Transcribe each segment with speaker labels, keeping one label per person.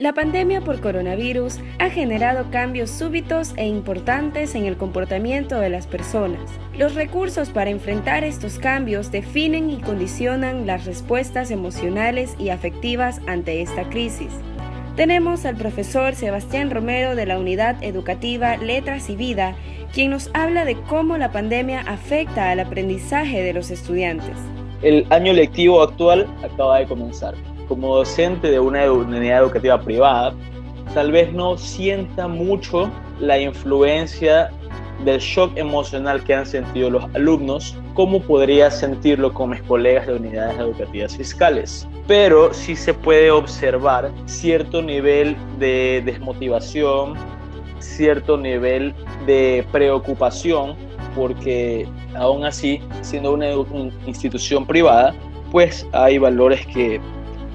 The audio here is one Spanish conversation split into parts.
Speaker 1: La pandemia por coronavirus ha generado cambios súbitos e importantes en el comportamiento de las personas. Los recursos para enfrentar estos cambios definen y condicionan las respuestas emocionales y afectivas ante esta crisis. Tenemos al profesor Sebastián Romero de la Unidad Educativa Letras y Vida, quien nos habla de cómo la pandemia afecta al aprendizaje de los estudiantes.
Speaker 2: El año lectivo actual acaba de comenzar como docente de una unidad educativa privada, tal vez no sienta mucho la influencia del shock emocional que han sentido los alumnos, como podría sentirlo con mis colegas de unidades educativas fiscales. Pero sí se puede observar cierto nivel de desmotivación, cierto nivel de preocupación, porque aún así, siendo una institución privada, pues hay valores que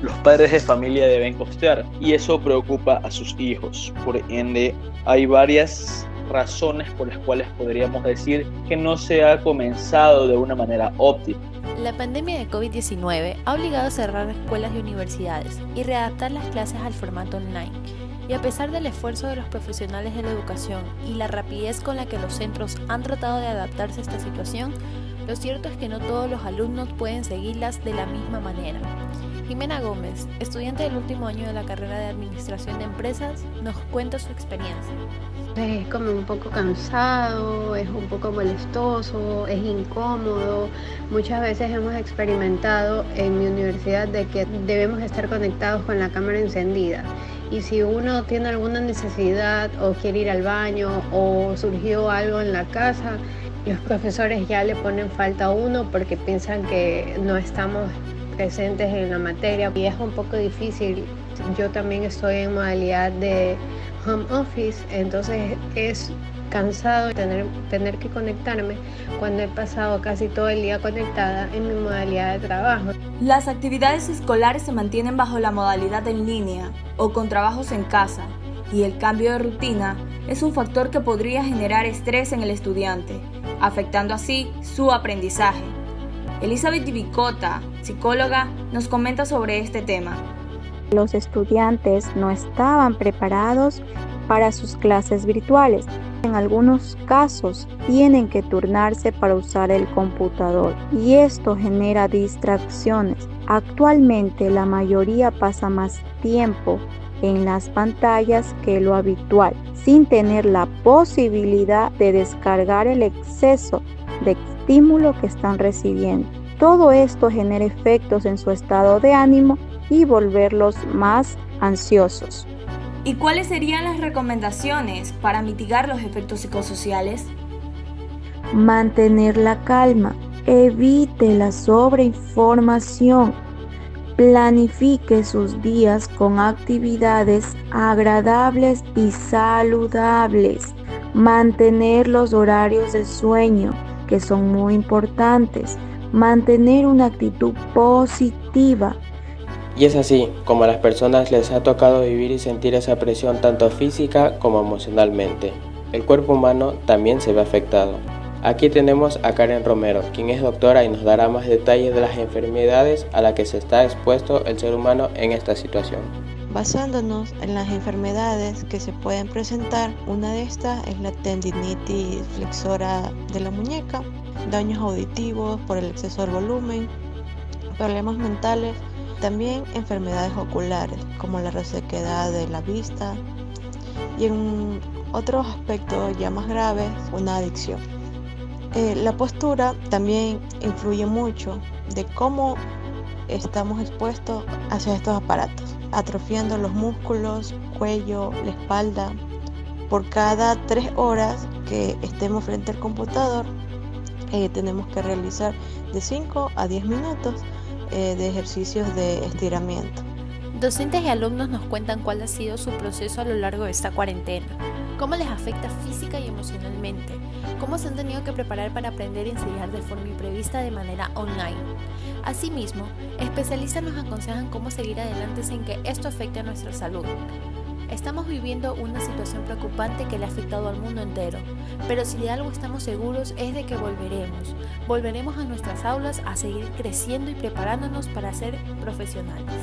Speaker 2: los padres de familia deben costear y eso preocupa a sus hijos. Por ende, hay varias razones por las cuales podríamos decir que no se ha comenzado de una manera óptima.
Speaker 3: La pandemia de COVID-19 ha obligado a cerrar escuelas y universidades y readaptar las clases al formato online. Y a pesar del esfuerzo de los profesionales de la educación y la rapidez con la que los centros han tratado de adaptarse a esta situación, lo cierto es que no todos los alumnos pueden seguirlas de la misma manera. Jimena Gómez, estudiante del último año de la carrera de Administración de Empresas, nos cuenta su experiencia.
Speaker 4: Es como un poco cansado, es un poco molestoso, es incómodo. Muchas veces hemos experimentado en mi universidad de que debemos estar conectados con la cámara encendida. Y si uno tiene alguna necesidad o quiere ir al baño o surgió algo en la casa, los profesores ya le ponen falta a uno porque piensan que no estamos presentes en la materia y es un poco difícil. Yo también estoy en modalidad de home office, entonces es cansado tener, tener que conectarme cuando he pasado casi todo el día conectada en mi modalidad de trabajo.
Speaker 5: Las actividades escolares se mantienen bajo la modalidad en línea o con trabajos en casa y el cambio de rutina es un factor que podría generar estrés en el estudiante, afectando así su aprendizaje. Elizabeth Divicota, psicóloga, nos comenta sobre este tema.
Speaker 6: Los estudiantes no estaban preparados para sus clases virtuales. En algunos casos tienen que turnarse para usar el computador y esto genera distracciones. Actualmente la mayoría pasa más tiempo en las pantallas que lo habitual, sin tener la posibilidad de descargar el exceso de estímulo que están recibiendo. Todo esto genera efectos en su estado de ánimo y volverlos más ansiosos.
Speaker 5: ¿Y cuáles serían las recomendaciones para mitigar los efectos psicosociales?
Speaker 6: Mantener la calma, evite la sobreinformación, planifique sus días con actividades agradables y saludables, mantener los horarios de sueño, que son muy importantes, mantener una actitud positiva.
Speaker 7: Y es así como a las personas les ha tocado vivir y sentir esa presión tanto física como emocionalmente. El cuerpo humano también se ve afectado. Aquí tenemos a Karen Romero, quien es doctora y nos dará más detalles de las enfermedades a las que se está expuesto el ser humano en esta situación.
Speaker 8: Basándonos en las enfermedades que se pueden presentar, una de estas es la tendinitis flexora de la muñeca, daños auditivos por el exceso de volumen, problemas mentales, también enfermedades oculares como la resequedad de la vista y en otros aspectos ya más graves, una adicción. Eh, la postura también influye mucho de cómo estamos expuestos hacia estos aparatos, atrofiando los músculos, cuello, la espalda. Por cada tres horas que estemos frente al computador, eh, tenemos que realizar de 5 a 10 minutos eh, de ejercicios de estiramiento.
Speaker 3: Docentes y alumnos nos cuentan cuál ha sido su proceso a lo largo de esta cuarentena, cómo les afecta física y emocionalmente, cómo se han tenido que preparar para aprender y enseñar de forma imprevista de manera online. Asimismo, especialistas nos aconsejan cómo seguir adelante sin que esto afecte a nuestra salud. Estamos viviendo una situación preocupante que le ha afectado al mundo entero, pero si de algo estamos seguros es de que volveremos. Volveremos a nuestras aulas a seguir creciendo y preparándonos para ser profesionales.